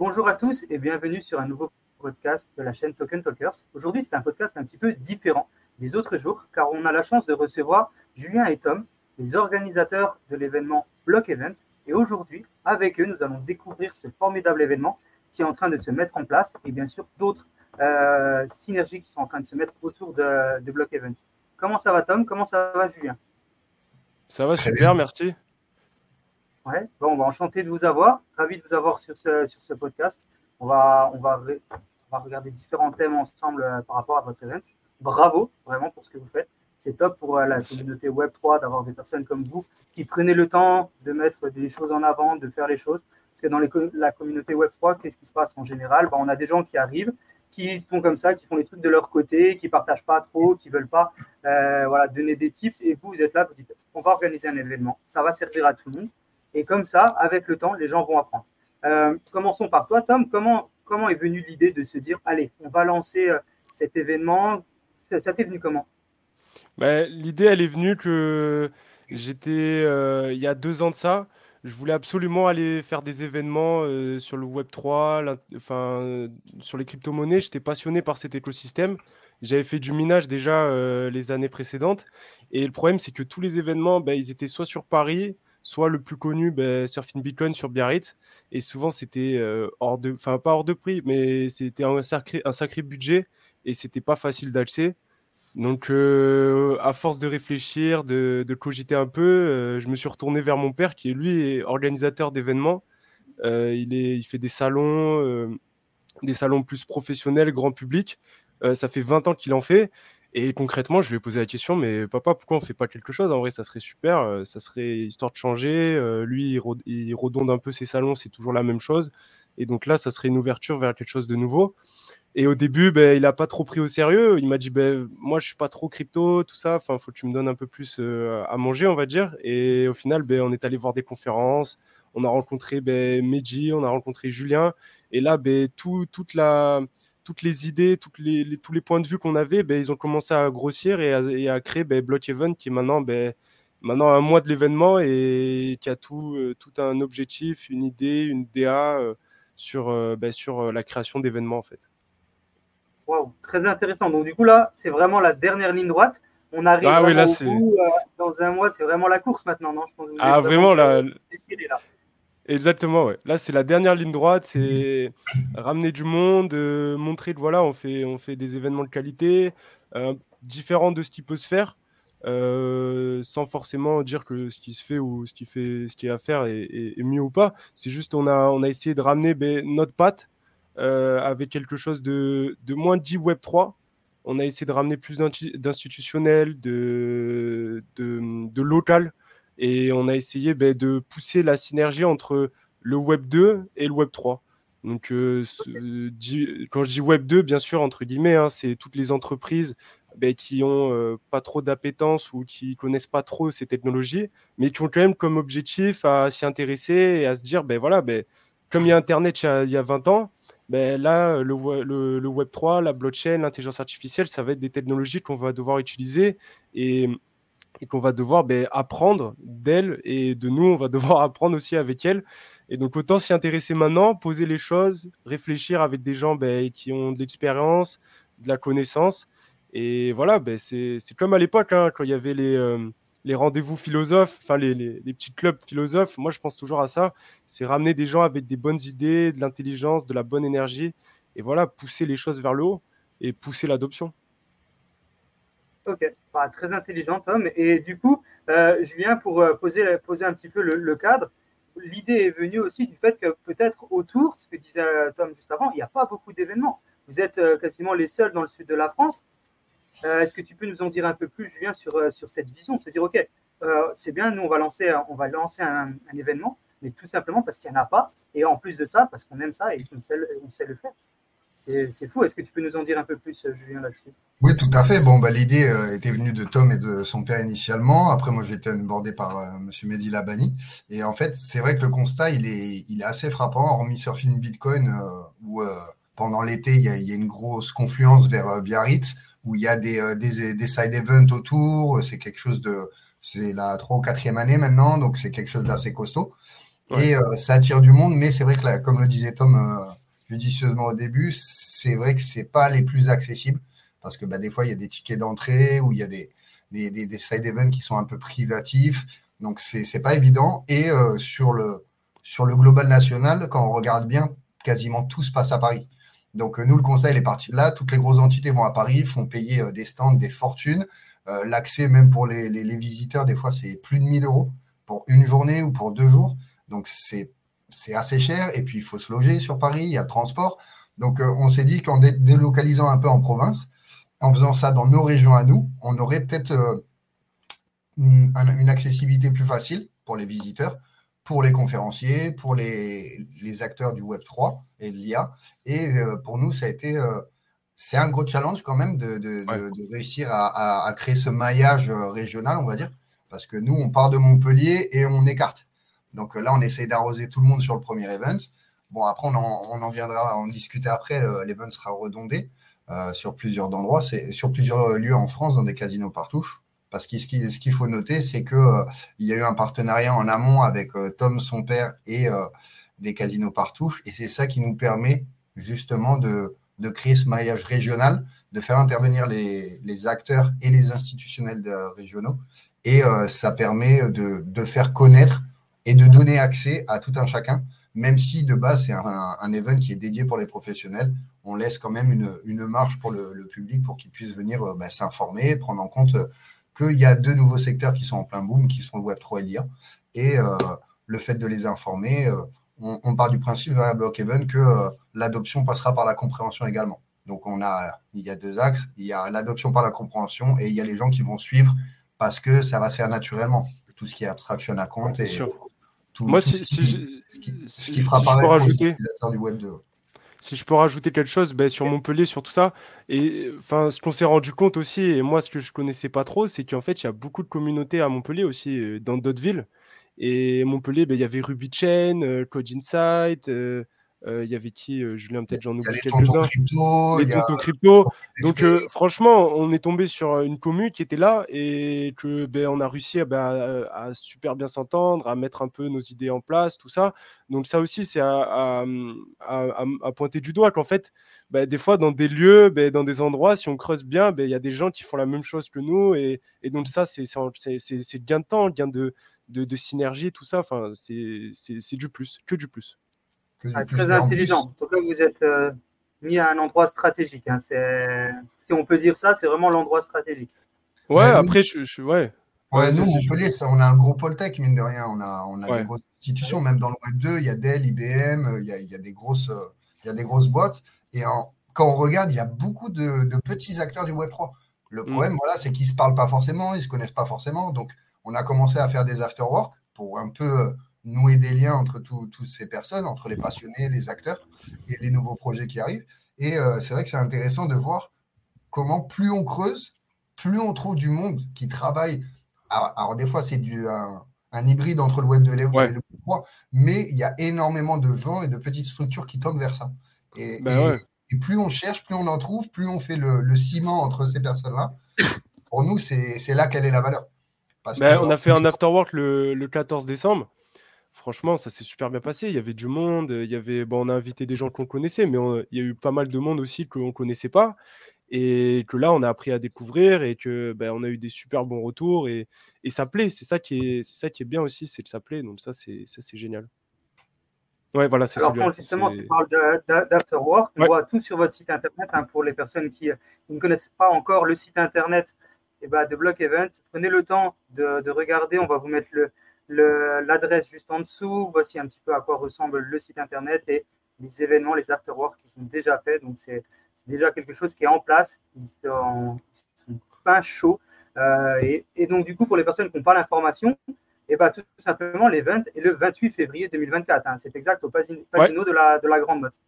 Bonjour à tous et bienvenue sur un nouveau podcast de la chaîne Token Talkers. Aujourd'hui, c'est un podcast un petit peu différent des autres jours car on a la chance de recevoir Julien et Tom, les organisateurs de l'événement Block Event. Et aujourd'hui, avec eux, nous allons découvrir ce formidable événement qui est en train de se mettre en place et bien sûr d'autres euh, synergies qui sont en train de se mettre autour de, de Block Event. Comment ça va Tom? Comment ça va Julien? Ça va super, merci. Ouais, bon, on va enchanté de vous avoir, ravi de vous avoir sur ce, sur ce podcast. On va, on, va, on va regarder différents thèmes ensemble euh, par rapport à votre event. Bravo vraiment pour ce que vous faites. C'est top pour euh, la communauté Web3 d'avoir des personnes comme vous qui prenez le temps de mettre des choses en avant, de faire les choses. Parce que dans les, la communauté Web3, qu'est-ce qui se passe en général? Ben, On a des gens qui arrivent, qui font comme ça, qui font les trucs de leur côté, qui partagent pas trop, qui veulent pas euh, voilà, donner des tips. Et vous, vous êtes là, vous dites, on va organiser un événement, ça va servir à tout le monde. Et comme ça, avec le temps, les gens vont apprendre. Euh, commençons par toi, Tom. Comment, comment est venue l'idée de se dire, allez, on va lancer euh, cet événement? Ça, t'est venu comment? Bah, L'idée, elle est venue que j'étais, euh, il y a deux ans de ça, je voulais absolument aller faire des événements sur le Web 3, enfin, sur les crypto-monnaies. J'étais passionné par cet écosystème. J'avais fait du minage déjà les années précédentes. Et le problème, c'est que tous les événements, bah, ils étaient soit sur Paris, soit le plus connu, ben, Surfing Bitcoin sur Biarritz. Et souvent, c'était euh, hors de, enfin, pas hors de prix, mais c'était un sacré, un sacré budget et c'était pas facile d'acheter. Donc, euh, à force de réfléchir, de, cogiter un peu, euh, je me suis retourné vers mon père qui est lui organisateur d'événements. il, est, il fait des salons, des salons plus professionnels, grand public. ça fait 20 ans qu'il en fait. Et concrètement, je lui ai posé la question, mais papa, pourquoi on fait pas quelque chose? En vrai, ça serait super, euh, ça serait histoire de changer. Euh, lui, il, redonde un peu ses salons, c'est toujours la même chose. Et donc là, ça serait une ouverture vers quelque chose de nouveau. Et au début, ben, il a pas trop pris au sérieux. Il m'a dit, ben, moi, je suis pas trop crypto, tout ça. Enfin, faut que tu me donnes un peu plus euh, à manger, on va dire. Et au final, ben, on est allé voir des conférences. On a rencontré ben, Meji, on a rencontré Julien. Et là, ben, tout, toute la toutes les idées, toutes les, tous les points de vue qu'on avait, ben, ils ont commencé à grossir et à, créer ben, Block Event qui est maintenant, ben, maintenant un mois de l'événement et qui a tout, euh, tout un objectif, une idée, une DA euh, sur, euh, ben, sur la création d'événements en fait. Wow, très intéressant. Donc du coup là, c'est vraiment la dernière ligne droite. On arrive ah, oui, là, au bout, dans un mois, c'est vraiment la course maintenant, non? Ah vraiment, là, là. Exactement, ouais. Là, c'est la dernière ligne droite, c'est ramener du monde, euh, montrer que voilà, on fait, on fait des événements de qualité, euh, différents de ce qui peut se faire, euh, sans forcément dire que ce qui se fait ou ce qui, fait, ce qui est à faire est, mieux ou pas. C'est juste on a, on a essayé de ramener ben, notre patte avec quelque chose de, de moins dit Web 3. On a essayé de ramener plus d'institutionnel, de, de, de local et on a essayé ben, de pousser la synergie entre le Web 2 et le Web 3. Donc, euh, quand je dis Web 2, bien sûr, entre guillemets, hein, c'est toutes les entreprises ben, qui ont euh, pas trop d'appétence ou qui connaissent pas trop ces technologies, mais qui ont quand même comme objectif à s'y intéresser et à se dire, ben voilà, ben, comme il y a Internet il y a, 20 ans, ben là, le, le, Web 3, la blockchain, l'intelligence artificielle, ça va être des technologies qu'on va devoir utiliser et et qu'on va devoir ben, apprendre d'elle et de nous, on va devoir apprendre aussi avec elle. Et donc autant s'y intéresser maintenant, poser les choses, réfléchir avec des gens ben, qui ont de l'expérience, de la connaissance. Et voilà, ben, c'est comme à l'époque, hein, quand il y avait les, euh, rendez-vous philosophes, enfin les, petits clubs philosophes. Moi, je pense toujours à ça. C'est ramener des gens avec des bonnes idées, de l'intelligence, de la bonne énergie. Et voilà, pousser les choses vers le haut et pousser l'adoption. Ok, bah, très intelligent, Tom. Et du coup, euh, je viens pour euh, poser, poser un petit peu le, cadre. L'idée est venue aussi du fait que peut-être autour, ce que disait euh, Tom juste avant, il n'y a pas beaucoup d'événements. Vous êtes quasiment les seuls dans le sud de la France. Est-ce que tu peux nous en dire un peu plus, Julien, sur, sur cette vision Se dire, OK, c'est bien, nous, on va lancer, on va lancer un, événement, mais tout simplement parce qu'il n'y en a pas. Et en plus de ça, parce qu'on aime ça et qu'on sait, on sait le faire. C'est fou. Est-ce que tu peux nous en dire un peu plus, euh, Julien, là-dessus? Oui, tout à fait. Bon, bah, l'idée euh, était venue de Tom et de son père initialement. Après, moi, j'ai été abordé par euh, M. Mehdi Labani. Et en fait, c'est vrai que le constat, il est, il est assez frappant, hormis Surfing Bitcoin, où pendant l'été, il, y, a, une grosse confluence vers Biarritz, où il y a des, des, des side events autour. C'est quelque chose de. C'est la trois ou quatrième année maintenant, donc c'est quelque chose d'assez costaud. Et ça attire du monde, mais c'est vrai que, comme le disait Tom judicieusement au début, c'est vrai que c'est pas les plus accessibles parce que bah, des fois, il y a des tickets d'entrée ou il y a des, des, des, side events qui sont un peu privatifs. Donc, c'est n'est pas évident. Et euh, sur, le, sur le global national, quand on regarde bien, quasiment tout se passe à Paris. Donc, euh, nous, le conseil est parti de là. Toutes les grosses entités vont à Paris, font payer euh, des stands, des fortunes. L'accès, même pour les, les, visiteurs, des fois, c'est plus de 1000 euros pour une journée ou pour deux jours. Donc, c'est assez cher. Et puis, il faut se loger sur Paris, il y a le transport. Donc, on s'est dit qu'en délocalisant un peu en province, en faisant ça dans nos régions à nous, on aurait peut-être euh, une, accessibilité plus facile pour les visiteurs, pour les conférenciers, pour les, acteurs du Web 3 et de l'IA. Et euh, pour nous, ça a été euh, c'est un gros challenge quand même de, réussir à, créer ce maillage régional, on va dire, parce que nous, on part de Montpellier et on écarte. Donc là, on essaye d'arroser tout le monde sur le premier event. Bon, après, on en, viendra en discuter après. L'event sera redondé. Euh, sur plusieurs endroits, sur plusieurs lieux en France, dans des casinos partout. Parce que ce qu'il faut noter, c'est qu'il euh, y a eu un partenariat en amont avec euh, Tom, son père, et des casinos partout. Et c'est ça qui nous permet justement de, créer ce maillage régional, de faire intervenir les, acteurs et les institutionnels régionaux. Et ça permet de, de, faire connaître et de donner accès à tout un chacun, même si de base c'est un, un, event qui est dédié pour les professionnels on laisse quand même une, marge pour le, public pour qu'il puisse venir euh, bah, s'informer, prendre en compte euh, qu'il y a deux nouveaux secteurs qui sont en plein boom, qui sont le Web3 et l'IA. Et euh, le fait de les informer, on, part du principe à Block-Even que l'adoption passera par la compréhension également. Donc on a, il y a deux axes, il y a l'adoption par la compréhension et il y a les gens qui vont suivre parce que ça va se faire naturellement. Tout ce qui est abstraction à compte et tout, Moi, ce qui, fera pareil rajouter... du Web 2 si je peux rajouter quelque chose ben, sur Montpellier, sur tout ça, et enfin, ce qu'on s'est rendu compte aussi, et moi, ce que je connaissais pas trop, c'est qu'en fait, il y a beaucoup de communautés à Montpellier aussi, euh, dans d'autres villes. Et Montpellier, ben, il y avait Ruby Chain, euh, Code Insight, euh, il y avait qui euh, Julien, peut-être j'en oublie quelques-uns. Les tontons crypto. Donc, euh, franchement, on est tombé sur une commune qui était là et que ben, on a réussi ben, à, super bien s'entendre, à mettre un peu nos idées en place, tout ça. Donc, ça aussi, c'est à, pointer du doigt qu'en fait, ben, des fois, dans des lieux, dans des endroits, si on creuse bien, il y a des gens qui font la même chose que nous. Et, donc, ça, c'est gain de temps, gain de, de, de synergie, tout ça. Enfin, c'est du plus, que du plus. Ah, très intelligent. En tout cas, vous êtes euh, mis à un endroit stratégique. Hein. Si on peut dire ça, c'est vraiment l'endroit stratégique. Ouais, après, je, je, ouais. Ouais, nous, Montpellier, on a un gros pôle tech, mine de rien. On a, on a des grosses institutions, même dans le Web 2, il y a Dell, IBM, euh, il y a, il y a des, grosses, euh, il y a des grosses boîtes. Et quand on regarde, il y a beaucoup de, petits acteurs du Web 3. Le mm. problème, voilà, c'est qu'ils ne se parlent pas forcément, ils ne se connaissent pas forcément. Donc, on a commencé à faire des after-work pour un peu nouer des liens entre toutes ces personnes, entre les passionnés, les acteurs et les nouveaux projets qui arrivent. Et euh, c'est vrai que c'est intéressant de voir comment plus on creuse, plus on trouve du monde qui travaille. Alors, des fois, c'est du un, hybride entre le web 2 et le web 3, mais il y a énormément de gens et de petites structures qui tendent vers ça. Et, ben plus on cherche, plus on en trouve, plus on fait le, ciment entre ces personnes-là. Pour nous, c'est là quelle est la valeur. Ben, on a fait un afterwork le, le 14 décembre franchement, ça s'est super bien passé. Il y avait du monde, il y avait, bon, on a invité des gens qu'on connaissait, mais il y a eu pas mal de monde aussi qu'on ne connaissait pas. Et que là, on a appris à découvrir et que ben, on a eu des super bons retours et, et ça plaît. C'est ça qui est, ça qui est bien aussi, c'est que ça plaît. Donc ça, c'est, ça, c'est génial. Ouais, voilà, c'est Alors, justement, tu parles d'Afterwork, on voit tout sur votre site internet. Hein, pour les personnes qui, ne connaissent pas encore le site internet et eh ben, de Block Event, prenez le temps de, de regarder. On va vous mettre le, l'adresse juste en dessous. Voici un petit peu à quoi ressemble le site internet et les événements, les afterworks qui sont déjà faits. Donc, c'est déjà quelque chose qui est en place. Ils sont, pas chauds. Euh, et, donc, du coup, pour les personnes qui n'ont pas l'information, et eh ben, tout simplement, l'event est le 28 février 2024. Hein. C'est exact au Pasino, de, la, de la Grande Motte.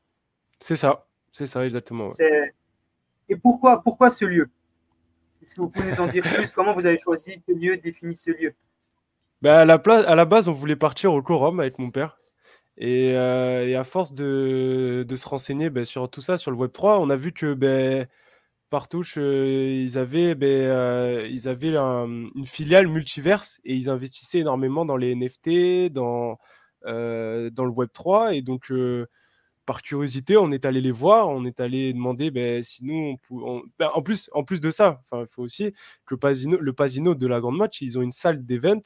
C'est ça, c'est ça exactement. Et pourquoi, pourquoi ce lieu? Est-ce que vous pouvez nous en dire plus? Comment vous avez choisi ce lieu, défini ce lieu? Bah, à, la place, à la base, on voulait partir au quorum avec mon père. Et, euh, à force de, se renseigner bah, sur tout ça, sur le Web3, on a vu que bah, Partouche, euh, ils avaient, euh, ils avaient une filiale multiverse et ils investissaient énormément dans les NFT, dans, dans le Web 3. Et donc, par curiosité, on est allé les voir, on est allé demander ben, si nous, on, ben, en, plus, en plus de ça, il faut aussi que Pasino, le Pasino de la Grande Match, ils ont une salle d'event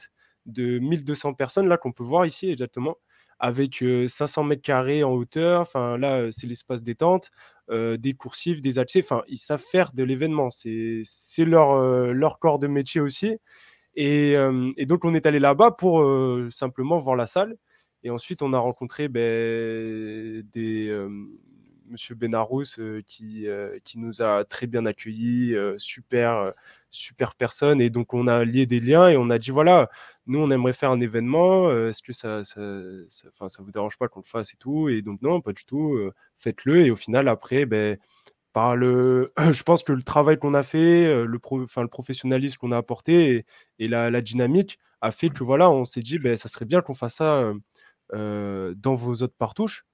de 1200 personnes là qu'on peut voir ici exactement avec 500 mètres carrés en hauteur. Là, c'est l'espace détente, des coursifs, des accès. Enfin, ils savent faire de l'événement. C'est leur, corps de métier aussi. Et, et donc, on est allé là-bas pour simplement voir la salle. Et ensuite, on a rencontré ben, des, Monsieur Benarous qui, qui nous a très bien accueillis, super, super personne. Et donc, on a lié des liens et on a dit voilà, nous, on aimerait faire un événement. Est-ce que ça, ça, vous dérange pas qu'on le fasse et tout? Et donc, non, pas du tout. Faites-le. Et au final, après, ben, par le, je pense que le travail qu'on a fait, le, enfin, le professionnalisme qu'on a apporté et, la, la, dynamique a fait que voilà, on s'est dit, ben, ça serait bien qu'on fasse ça euh, dans vos autres partouches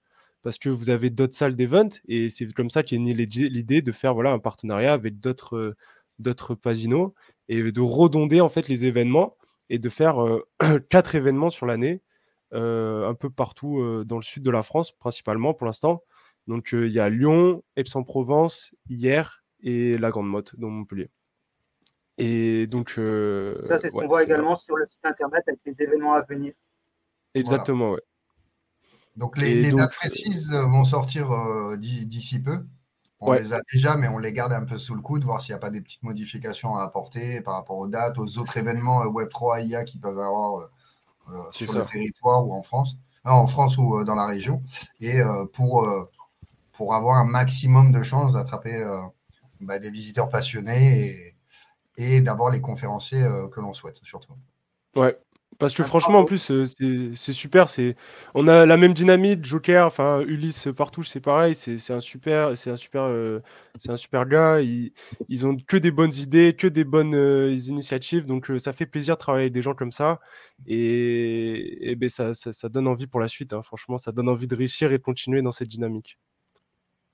parce que vous avez d'autres salles d'event et c'est comme ça qu'est née l'idée de faire voilà un partenariat avec d'autres euh, d'autres casinos et de redonder en fait les événements et de faire euh, quatre événements sur l'année un peu partout dans le sud de la France principalement pour l'instant donc il y a Lyon, Aix-en-Provence, hier et la Grande Motte dans Montpellier. Et donc ça c'est ce qu'on voit également sur le site internet avec les événements à venir. Exactement, Donc les, dates précises euh, vont sortir euh, d'ici peu. On les a déjà, mais on les garde un peu sous le coude, voir s'il n'y a pas des petites modifications à apporter par rapport aux dates, aux autres événements euh, Web3 IA qui peuvent avoir sur le territoire ou en France, en France ou dans la région, et pour, pour avoir un maximum de chances d'attraper bah, des visiteurs passionnés et, et d'avoir les conférenciers que l'on souhaite surtout. Ouais, parce que franchement, en plus, euh, c'est super. C'est, on a la même dynamique. Joker, enfin Ulysse partout, c'est pareil. C'est un super, c'est un super, euh, c'est un super gars. Ils, ils ont que des bonnes idées, que des bonnes euh, initiatives. Donc ça fait plaisir de travailler avec des gens comme ça. Et, et ben ça, ça, donne envie pour la suite. Hein. Franchement, ça donne envie de réussir et de continuer dans cette dynamique.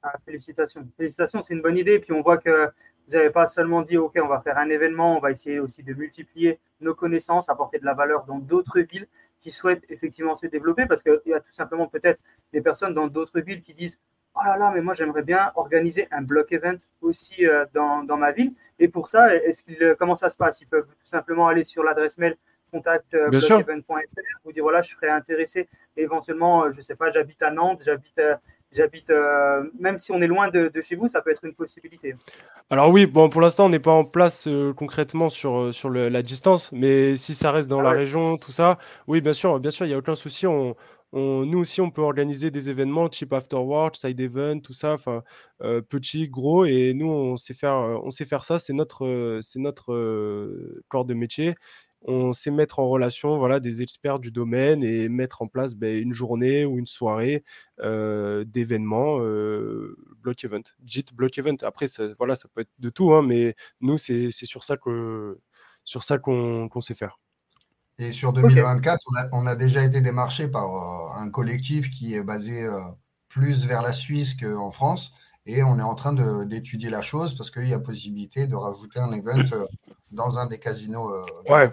Ah, félicitations. Félicitations, c'est une bonne idée. Puis on voit que vous n'avez pas seulement dit, OK, on va faire un événement, on va essayer aussi de multiplier nos connaissances, apporter de la valeur dans d'autres villes qui souhaitent effectivement se développer, parce qu'il y a tout simplement peut-être des personnes dans d'autres villes qui disent, oh là là, mais moi j'aimerais bien organiser un block event aussi euh, dans, dans, ma ville. Et pour ça, est-ce qu'il, euh, comment ça se passe? Ils peuvent tout simplement aller sur l'adresse mail contact euh, vous dire voilà, je serais intéressé. éventuellement, je ne sais pas, j'habite à Nantes, j'habite j'habite, euh, même si on est loin de, chez vous, ça peut être une possibilité. Alors oui, bon, pour l'instant, on n'est pas en place euh, concrètement sur, euh, sur la distance, mais si ça reste dans ah la région, tout ça, oui, bien sûr, bien sûr, il n'y a aucun souci. On, nous aussi, on peut organiser des événements type afterwork, side event, tout ça, enfin, petit, gros, et nous, on sait faire, on sait faire ça. C'est notre, c'est notre corps de métier on sait mettre en relation voilà, des experts du domaine et mettre en place ben, une journée ou une soirée euh, d'événements euh, block event, JIT block event. Après, ça, voilà, ça peut être de tout, hein, mais nous, c'est sur ça que sur ça qu'on sait faire. Et sur 2024, on, a, déjà été démarché par euh, un collectif qui est basé plus vers la Suisse qu'en France. Et on est en train d'étudier la chose parce qu'il y a possibilité de rajouter un event euh, dans un des casinos. Euh, ouais.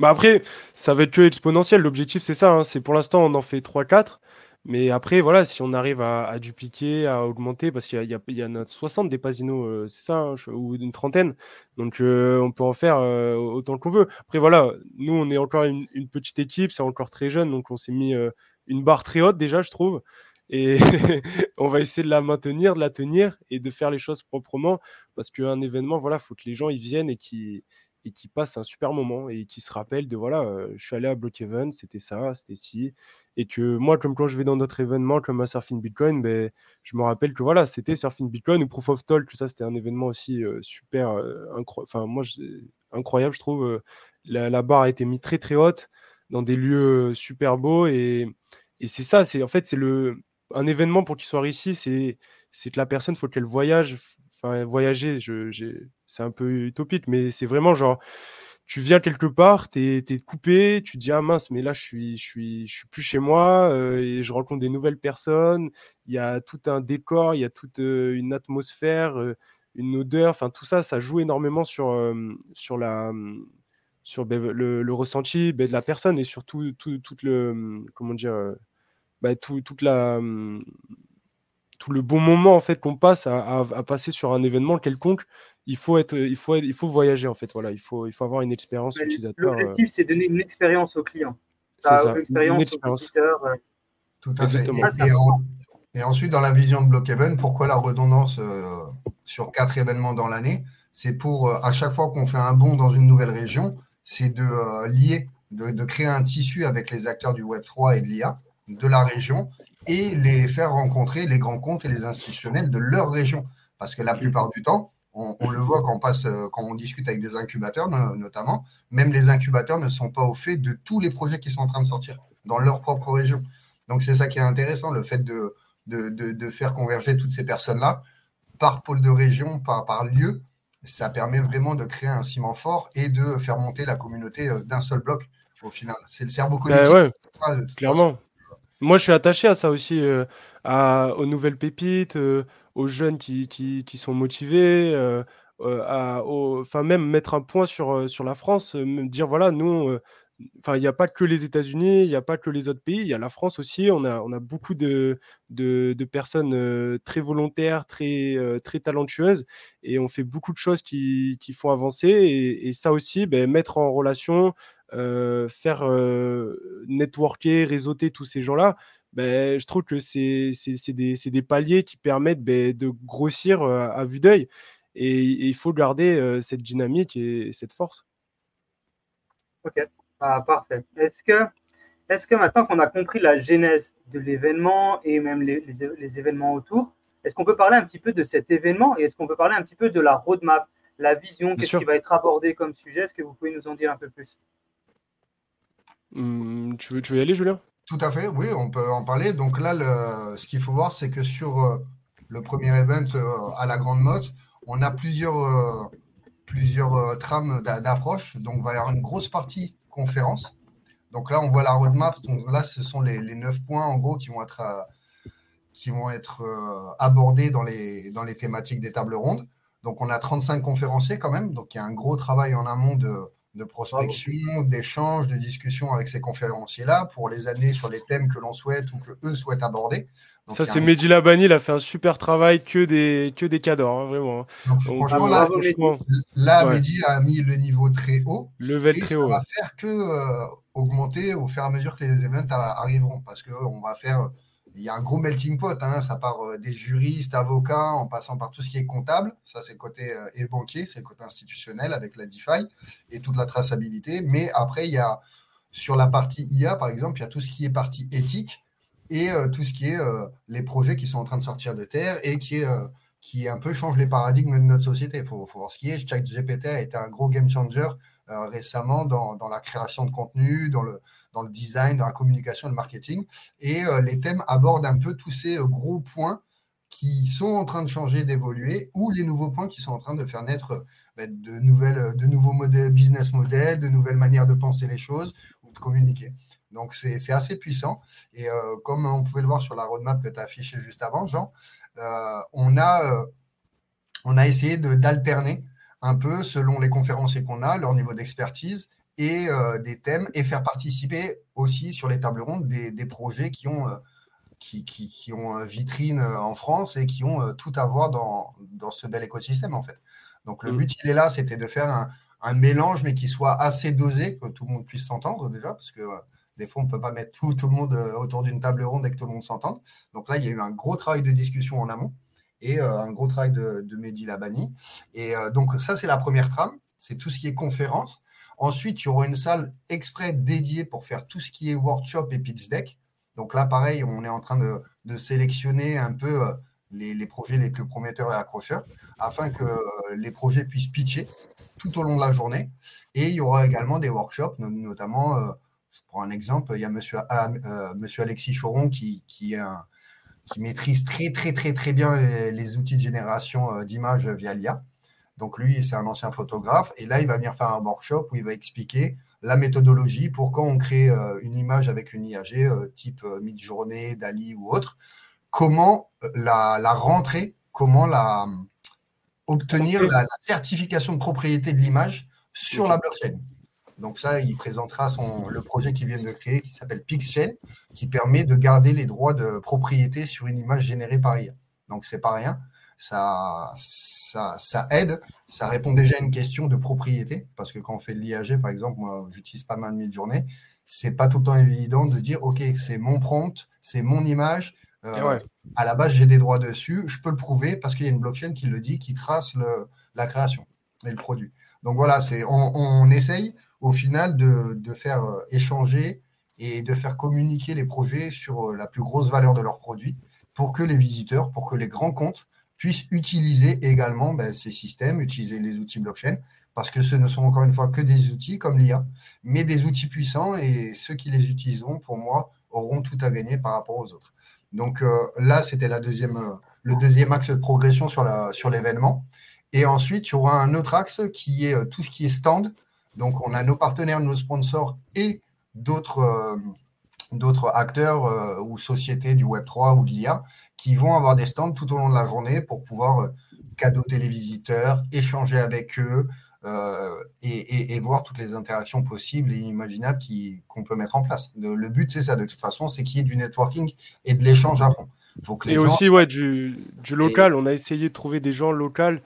bah après, ça va être que exponentiel. L'objectif, c'est ça. Hein. C'est pour l'instant, on en fait 3-4. Mais après, voilà, si on arrive à, dupliquer, à augmenter, parce qu'il y, y, en a 60 des casinos, euh, c'est ça, hein, ou une trentaine. Donc, on peut en faire autant qu'on veut. Après, voilà, nous, on est encore une, une petite équipe, c'est encore très jeune, donc on s'est mis une barre très haute déjà, je trouve et on va essayer de la maintenir, de la tenir et de faire les choses proprement parce qu'un événement, voilà, faut que les gens y viennent et qui et qui passent un super moment et qui se rappellent de voilà, euh, je suis allé à Block Event, c'était ça, c'était ci, et que moi, comme quand je vais dans d'autres événements comme à Surfing Bitcoin, ben, je me rappelle que voilà, c'était Surfing Bitcoin ou Proof of Talk, ça c'était un événement aussi euh, super euh, incroyable, enfin moi incroyable, je trouve. La, la, barre a été mise très très haute dans des lieux super beaux et, et c'est ça, c'est en fait c'est le un événement pour qu'il soit réussi, c'est que la personne, faut qu'elle voyage. Enfin, voyager, c'est un peu utopique, mais c'est vraiment genre, tu viens quelque part, tu es, coupé, tu dis ah mince, mais là je suis, suis, plus chez moi euh, et je rencontre des nouvelles personnes. Il y a tout un décor, il y a toute euh, une atmosphère, euh, une odeur. Enfin tout ça, ça joue énormément sur ben, le, ressenti ben, de la personne et surtout tout, le comment dire ben, tout, toute la tout le bon moment en fait qu'on passe à, passer sur un événement quelconque il faut être il faut il faut voyager en fait voilà. Il faut il faut avoir une expérience utilisateur l'objectif c'est donner une expérience au client. Ça, une expérience, au visiteur tout à fait. Et, ensuite dans la vision de Blockhaven pourquoi la redondance sur quatre événements dans l'année? C'est pour à chaque fois qu'on fait un bond dans une nouvelle région c'est de euh, lier, de, créer un tissu avec les acteurs du Web3 et de l'IA de la région et les faire rencontrer les grands comptes et les institutionnels de leur région. Parce que la plupart du temps, on, le voit quand on, passe, euh, quand on discute avec des incubateurs notamment, même les incubateurs ne sont pas au fait de tous les projets qui sont en train de sortir dans leur propre région. Donc c'est ça qui est intéressant, le fait de, de, faire converger toutes ces personnes-là par pôle de région, par, par lieu, ça permet vraiment de créer un ciment fort et de faire monter la communauté euh, d'un seul bloc au final. C'est le cerveau ben collectif. clairement. Moi, je suis attaché à ça aussi, euh, aux nouvelles pépites, euh, aux jeunes qui, sont motivés, à, enfin même mettre un point sur, la France, dire voilà, nous, il n'y a pas que les États-Unis, il n'y a pas que les autres pays, il y a la France aussi. On a, beaucoup de, personnes euh, très volontaires, très, euh, talentueuses, et on fait beaucoup de choses qui, font avancer. Et, ça aussi, ben, mettre en relation, euh, faire networker, réseauter tous ces gens-là, ben, je trouve que c'est des, des, paliers qui permettent ben, de grossir à vue d'œil. Et, et, il faut garder cette dynamique et cette force. Ok. Ah, parfait. Est-ce que, est que maintenant qu'on a compris la genèse de l'événement et même les, les, événements autour, est-ce qu'on peut parler un petit peu de cet événement et est-ce qu'on peut parler un petit peu de la roadmap, la vision, qu'est-ce qui va être abordé comme sujet? Est-ce que vous pouvez nous en dire un peu plus? Hum, tu, veux, y aller, Julien? Tout à fait, oui, on peut en parler. Donc là, ce qu'il faut voir, c'est que sur euh, le premier event euh, à la Grande Motte, on a plusieurs, euh, plusieurs trames d'approche. Donc, il va y avoir une grosse partie conférence. Donc là, on voit la roadmap. Donc là, ce sont les, neuf points, en gros, qui vont être, qui vont être abordés dans les, dans les thématiques des tables rondes. Donc, on a 35 conférenciers quand même. Donc, il y a un gros travail en amont de, de prospection, d'échange, de discussion avec ces conférenciers-là pour les amener sur les thèmes que l'on souhaite ou que eux souhaitent aborder. ça, c'est Mehdi Labani, il a fait un super travail, que des, que des cadors, hein, vraiment. Hein. franchement, là, Mehdi a mis le niveau très haut. Level très ça haut. va faire que euh, augmenter au fur et à mesure que les événements arriveront. Parce qu'on va faire il y a un gros melting pot, hein, ça part euh, des juristes, avocats, en passant par tout ce qui est comptable, ça c'est le côté euh, et banquier, c'est le côté institutionnel avec la DeFi et toute la traçabilité. Mais après, il y a sur la partie IA, par exemple, il y a tout ce qui est partie éthique et euh, tout ce qui est les projets qui sont en train de sortir de terre et qui qui un peu change les paradigmes de notre société. Il faut, voir ce qui est. ChatGPT a été un gros game changer récemment dans, dans, la création de contenu, dans le, dans le design, dans la communication, le marketing. Et euh, les thèmes abordent un peu tous ces euh, gros points qui sont en train de changer, d'évoluer, ou les nouveaux points qui sont en train de faire naître bah, de, nouvelles, de nouveaux modèles, business models, de nouvelles manières de penser les choses ou de communiquer. Donc c'est assez puissant. Et euh, comme on pouvait le voir sur la roadmap que tu as affichée juste avant, Jean, on, a, on a essayé d'alterner un peu selon les conférenciers qu'on a, leur niveau d'expertise, et euh, des thèmes et faire participer aussi sur les tables rondes des, des projets qui ont, euh, qui, qui, qui, ont vitrine euh, en France et qui ont tout à voir dans, dans, ce bel écosystème en fait. Donc le mm. but il est là, c'était de faire un, un, mélange mais qui soit assez dosé, que tout le monde puisse s'entendre déjà, parce que des fois on ne peut pas mettre tout, tout le monde autour d'une table ronde et que tout le monde s'entende. Donc là il y a eu un gros travail de discussion en amont et un gros travail de, Mehdi Labani. Et donc ça c'est la première trame, c'est tout ce qui est conférence. Ensuite, il y aura une salle exprès dédiée pour faire tout ce qui est workshop et pitch deck. Donc là, pareil, on est en train de, sélectionner un peu euh, les, projets les plus prometteurs et accrocheurs afin que euh, les projets puissent pitcher tout au long de la journée. Et il y aura également des workshops, notamment, euh, je prends un exemple, il y a monsieur, monsieur Alexis Choron qui, qui, qui maîtrise très, très, très, très bien les outils de génération d'images via l'IA. Donc lui, c'est un ancien photographe. Et là, il va venir faire un workshop où il va expliquer la méthodologie pour quand on crée euh, une image avec une IAG euh, type euh, mid-journée, Dali ou autre, comment la, rentrer, comment la, obtenir la, certification de propriété de l'image sur la blockchain. Donc ça, il présentera son, le projet qu'il vient de créer qui s'appelle PixChain, qui permet de garder les droits de propriété sur une image générée par IA. Donc c'est pas rien. Ça, ça, ça aide. Ça répond déjà à une question de propriété. Parce que quand on fait de l'IAG, par exemple, moi, j'utilise pas mal de journée c'est pas tout le temps évident de dire OK, c'est mon prompt, c'est mon image. Euh, à la base, j'ai des droits dessus. Je peux le prouver parce qu'il y a une blockchain qui le dit, qui trace le, la création et le produit. Donc voilà, c'est on, essaye au final de, faire euh, échanger et de faire communiquer les projets sur euh, la plus grosse valeur de leurs produits pour que les visiteurs, pour que les grands comptes puissent utiliser également ben, ces systèmes, utiliser les outils blockchain parce que ce ne sont encore une fois que des outils comme l'IA, mais des outils puissants et ceux qui les utiliseront, pour moi, auront tout à gagner par rapport aux autres. Donc euh, là, c'était la deuxième, le deuxième axe de progression sur, sur l'événement. Et ensuite, il y aura un autre axe qui est tout ce qui est stand. Donc, on a nos partenaires, nos sponsors et d'autres, d'autres acteurs ou sociétés du Web3 ou de l'IA qui vont avoir des stands tout au long de la journée pour pouvoir cadeauter les visiteurs, échanger avec eux, euh, et, voir toutes les interactions possibles et imaginables qu'on peut mettre en place. Le, but, c'est ça, de toute façon, c'est qu'il y ait du networking et de l'échange à fond. et aussi, ouais, du, local. On a essayé de trouver des gens locaux.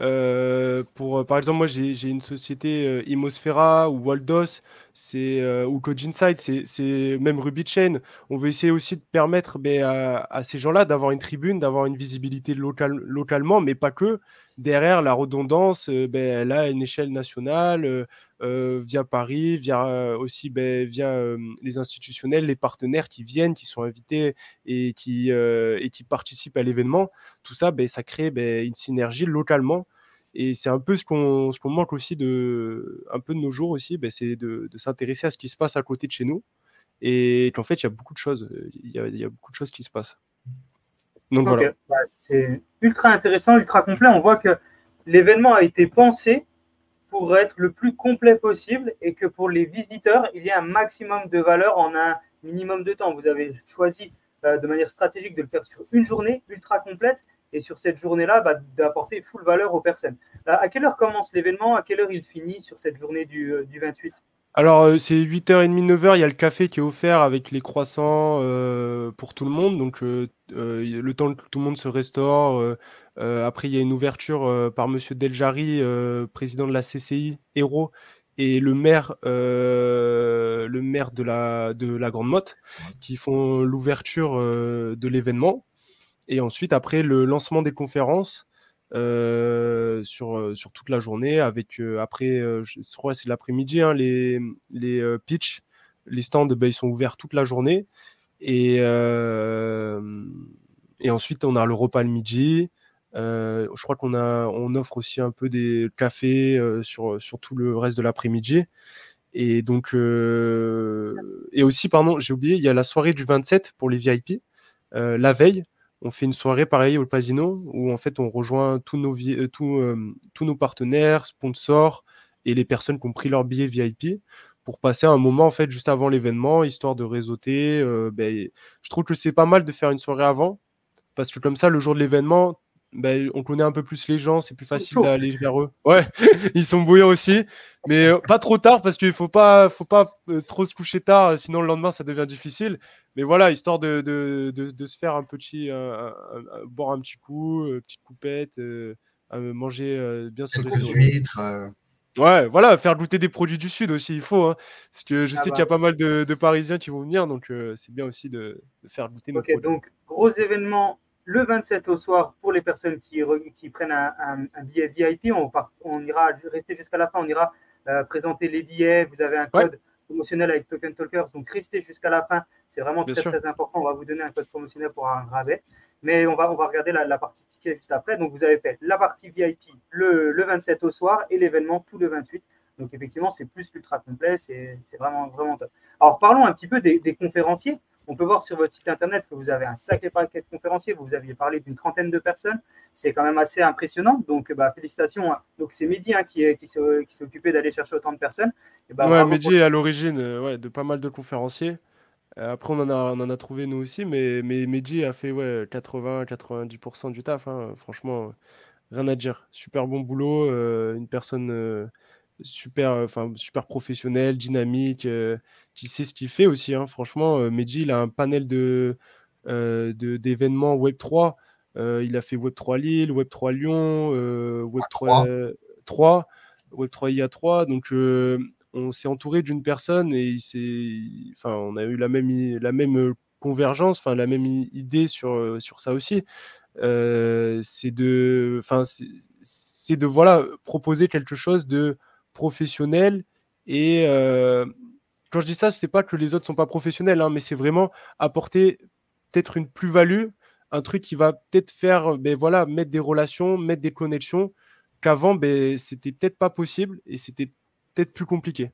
Euh, pour, par exemple, moi, j'ai une société euh, Imosfera ou Waldos, c'est ou CodeInsight, c'est même Ruby Chain. On veut essayer aussi de permettre ben, à, ces gens-là d'avoir une tribune, d'avoir une visibilité locale, localement, mais pas que derrière, la redondance, euh, ben, elle a une échelle nationale, euh, euh, via Paris, via aussi ben, via les institutionnels, les partenaires qui viennent, qui sont invités et qui, et qui participent à l'événement. Tout ça, ben, ça crée une synergie localement. Et c'est un peu ce qu'on qu'on manque aussi de, un peu de nos jours aussi, c'est de, de s'intéresser à ce qui se passe à côté de chez nous. Et qu'en fait, il y a beaucoup de choses. Il y il y a beaucoup de choses qui se passent. Bah, c'est ultra intéressant, ultra complet. On voit que l'événement a été pensé pour être le plus complet possible et que pour les visiteurs, il y a un maximum de valeur en un minimum de temps. Vous avez choisi euh, de manière stratégique de le faire sur une journée ultra complète et sur cette journée-là, bah, d'apporter full valeur aux personnes. à quelle heure commence l'événement? À quelle heure il finit sur cette journée du, euh, du 28 alors, euh, c'est 8h30, 9h, il y a le café qui est offert avec les croissants euh, pour tout le monde. Donc, euh, le temps que tout le monde se restaure. après, il y a une ouverture par Monsieur Deljari, président de la CCI, Héros, et le maire, le maire de la, de la Grande Motte, qui font l'ouverture de l'événement. Et ensuite, après, le lancement des conférences. Euh, sur, euh, sur toute la journée. Avec euh, après, je crois c'est l'après-midi, hein, les, les pitch, les stands, ben, ils sont ouverts toute la journée. Et, et ensuite, on a le repas le midi. je crois qu'on a, on offre aussi un peu des cafés sur, sur tout le reste de l'après-midi. Et donc, et aussi, pardon, j'ai oublié, il y a la soirée du 27 pour les VIP, la veille on fait une soirée pareille au Pasino où en fait on rejoint tous nos, euh, euh, tous nos partenaires, sponsors et les personnes qui ont pris leur billet VIP pour passer un moment en fait juste avant l'événement, histoire de réseauter. Euh, ben, je trouve que c'est pas mal de faire une soirée avant parce que comme ça le jour de l'événement, ben, on connaît un peu plus les gens, c'est plus facile d'aller vers eux. Ouais, ils sont bouillants aussi, mais pas trop tard parce qu'il faut pas, faut pas trop se coucher tard, sinon le lendemain ça devient difficile. Mais voilà, histoire de, de, de, se faire un petit, boire un petit coup, euh, petite coupette, euh, manger euh, bien sûr des huîtres. Ouais, voilà, faire goûter des produits du Sud aussi, il faut. Hein, parce que je ah sais qu'il y a bah. pas mal de, de, Parisiens qui vont venir, donc c'est bien aussi de, faire goûter nos Ok, donc gros événement le 27 au soir pour les personnes qui, qui prennent un, un, billet VIP. On, on ira rester jusqu'à la fin, on ira présenter les billets. Vous avez un code promotionnel avec Token Talkers. Donc, restez jusqu'à la fin. C'est vraiment très, très important. On va vous donner un code promotionnel pour un rabais. Mais on va, on va regarder la, partie ticket juste après. Donc, vous avez fait la partie VIP le, le 27 au soir et l'événement tout le 28. Donc, effectivement, c'est plus qu'ultra complet. C'est vraiment, vraiment top. Alors, parlons un petit peu des, des conférenciers. On peut voir sur votre site internet que vous avez un sacré paquet de conférenciers. Vous aviez parlé d'une trentaine de personnes. C'est quand même assez impressionnant. Donc, bah, félicitations. Donc, c'est Mehdi hein, qui, qui s'est occupé d'aller chercher autant de personnes. Et bah, ouais, Mehdi est à l'origine euh, de pas mal de conférenciers. Euh, après, on en, a, on en a trouvé nous aussi, mais, mais Mehdi a fait ouais, 80-90% du taf. Hein. Franchement, rien à dire. Super bon boulot. Euh, une personne super, enfin super professionnel, dynamique, qui sait ce qu'il fait aussi. Hein. Franchement, Medji, il a un panel de d'événements Web 3. il a fait Web 3 Lille, Web 3 Lyon, Web 3, 3, Web 3 IA3. Donc on s'est entouré d'une personne et il enfin, on a eu la même, la même convergence, enfin la même idée sur, sur ça aussi. c'est de, enfin, c'est de voilà proposer quelque chose de professionnel et quand je dis ça, c'est pas que les autres sont pas professionnels, hein, mais c'est vraiment apporter peut-être une plus-value, un truc qui va peut-être faire, ben voilà, mettre des relations, mettre des connexions qu'avant, ben c'était peut-être pas possible et c'était peut-être plus compliqué.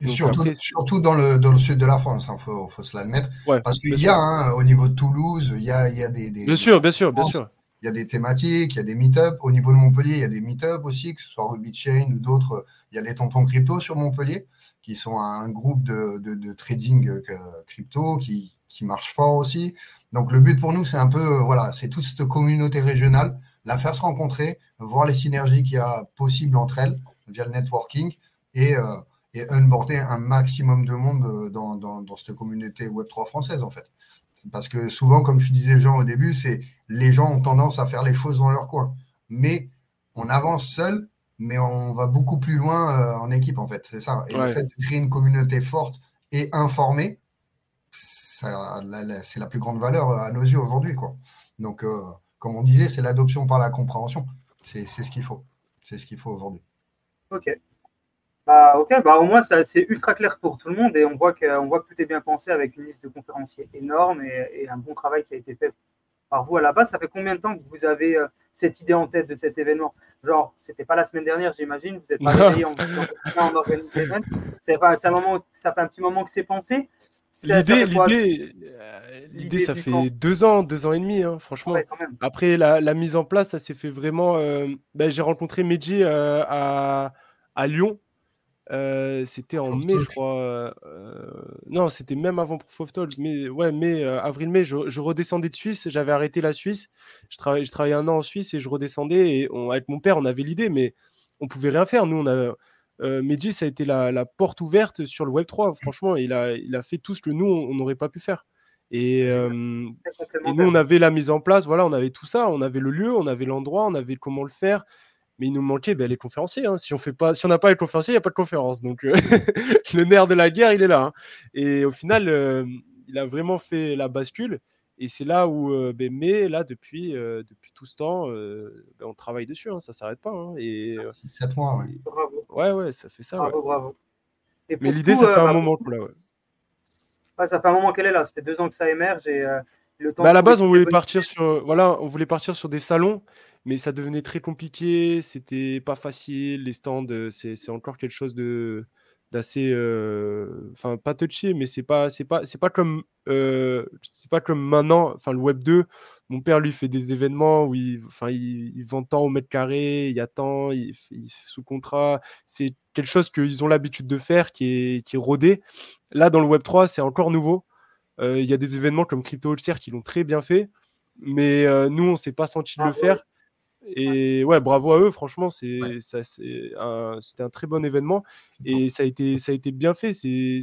Et surtout, surtout dans, le, dans le sud de la France, il hein, faut, faut, se l'admettre. parce qu'il y a, hein, au niveau de Toulouse, il y a, y a des, des, Bien sûr, bien sûr, bien sûr. Il y a des thématiques, il y a des meet-up. Au niveau de Montpellier, il y a des meet-up aussi, que ce soit Ruby Chain ou d'autres. Il y a les tontons crypto sur Montpellier, qui sont un groupe de, trading euh, crypto qui, qui marche fort aussi. Donc le but pour nous, c'est un peu, euh, voilà, c'est toute cette communauté régionale, la faire se rencontrer, voir les synergies qu'il y a possibles entre elles via le networking et, euh, et unboarder un maximum de monde euh, dans, dans cette communauté Web3 française, en fait. Parce que souvent, comme je disais Jean au début, c'est les gens ont tendance à faire les choses dans leur coin. Mais on avance seul, mais on va beaucoup plus loin en équipe, en fait. C'est ça. Et le fait de créer une communauté forte et informée, c'est la plus grande valeur à nos yeux aujourd'hui. Quoi. Donc, euh, comme on disait, c'est l'adoption par la compréhension. C'est ce qu'il faut. C'est ce qu'il faut aujourd'hui. Ok. Bah, ok, bah, au moins c'est ultra clair pour tout le monde et on voit, que, voit que tout est bien pensé avec une liste de conférenciers énorme et, un bon travail qui a été fait par vous à la base. Ça fait combien de temps que vous avez euh, cette idée en tête de cet événement? Genre, c'était pas la semaine dernière, j'imagine, vous n'êtes pas réveillé en, en, en organisant C'est ça fait un petit moment que c'est pensé? L'idée, l'idée, euh, l'idée, ça fait deux ans, deux ans et demi, hein, franchement. Après la, la, mise en place, ça s'est fait vraiment. Euh, ben, j'ai rencontré Medji euh, à, à, Lyon. C'était en mai, je crois. non, c'était même avant Proof. Mais ouais, mai, avril, mai, je, je, redescendais de Suisse. J'avais arrêté la Suisse. Je, travaillais, je travaillais un an en Suisse et je redescendais. Et on, avec mon père, on avait l'idée, mais on pouvait rien faire. Nous, on a euh, Medji, ça a été la, porte ouverte sur le Web3. Franchement, il a, il a fait tout ce que nous, on n'aurait pas pu faire. Et, euh, nous, on avait la mise en place, voilà, on avait tout ça, on avait le lieu, on avait l'endroit, on avait comment le faire. Mais il nous manquait ben, les conférenciers. Hein. Si on fait pas, si on n'a pas les conférenciers, il n'y a pas de conférence. Donc euh, le nerf de la guerre, il est là. Hein. Et au final, il a vraiment fait la bascule. Et c'est là où, euh, ben, mais là, depuis, euh, depuis tout ce temps, euh, ben, on travaille dessus, hein, ça ne s'arrête pas. Hein, et, 7 mois, ouais. Bravo. Ouais, ouais, ça fait ça. Bravo, bravo. mais l'idée, ça fait un moment que là, ouais. ça fait un moment qu'elle est là, ça fait deux ans que ça émerge et le temps. Bah, à la base, on voulait partir sur, voilà, on voulait partir sur des salons, mais ça devenait très compliqué, c'était pas facile, les stands, c'est encore quelque chose de d'assez euh, enfin pas touché mais c'est pas c'est pas c'est pas comme euh, c'est pas comme maintenant enfin le web 2 mon père lui fait des événements où il enfin il, vend tant au mètre carré il y a tant il, sous contrat c'est quelque chose qu'ils ont l'habitude de faire qui est qui est rodé. Là dans le web 3 c'est encore nouveau. Euh, il y a des événements comme Crypto Holster qui l'ont très bien fait mais nous on s'est pas senti de le ah faire et ouais, bravo à eux, franchement, c'est ça, c'est un, c'était un très bon événement et ça a été, ça a été bien fait. C'est,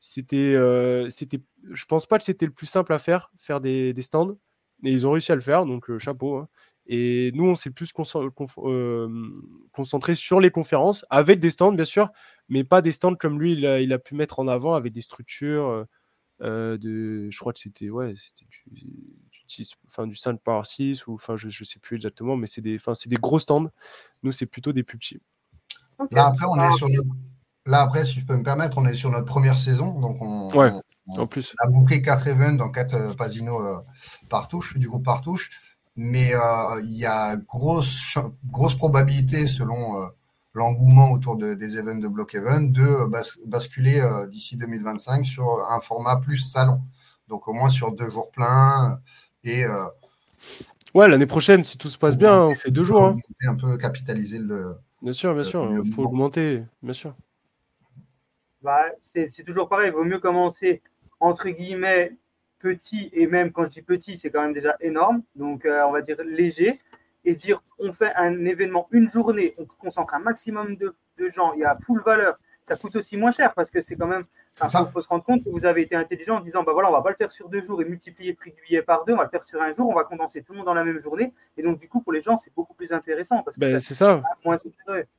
c'était, euh, c'était, je pense pas que c'était le plus simple à faire, faire des, des stands, mais ils ont réussi à le faire, donc euh, chapeau. Hein. Et nous, on s'est plus euh, concentré sur les conférences, avec des stands, bien sûr, mais pas des stands comme lui, il a, il a pu mettre en avant avec des structures. Euh, de, je crois que c'était ouais, c'était du, enfin, du 5 par 6 ou enfin je, je sais plus exactement, mais c'est des, enfin, c'est des gros stands. Nous, c'est plutôt des plus petits. Là après, on est sur Là après, si je peux me permettre, on est sur notre première saison, donc on, ouais, en plus. a booké 4 events dans 4 euh, casinos euh, par touche, du groupe par touche, mais il y a grosse grosse probabilité selon l'engouement autour des événements de Block Event de basculer euh, d'ici 2025 sur un format plus salon. Donc au moins sur deux jours pleins et euh, ouais l'année prochaine si tout se passe bien on fait deux jours. Hein. Un peu capitaliser le. Bien sûr bien sûr il faut augmenter bien sûr. Bah, c'est toujours pareil il vaut mieux commencer entre guillemets petit et même quand je dis petit c'est quand même déjà énorme donc euh, on va dire léger et dire on fait un événement une journée, on concentre un maximum de gens, il y a full valeur, ça coûte aussi moins cher parce que c'est quand même. Il faut, se rendre compte que vous avez été intelligent en disant bah voilà, on va pas le faire sur deux jours et multiplier le prix du billet par deux, on va le faire sur un jour, on va condenser tout le monde dans la même journée. Et donc, du coup, pour les gens, c'est beaucoup plus intéressant parce que ben, c'est ça. Moins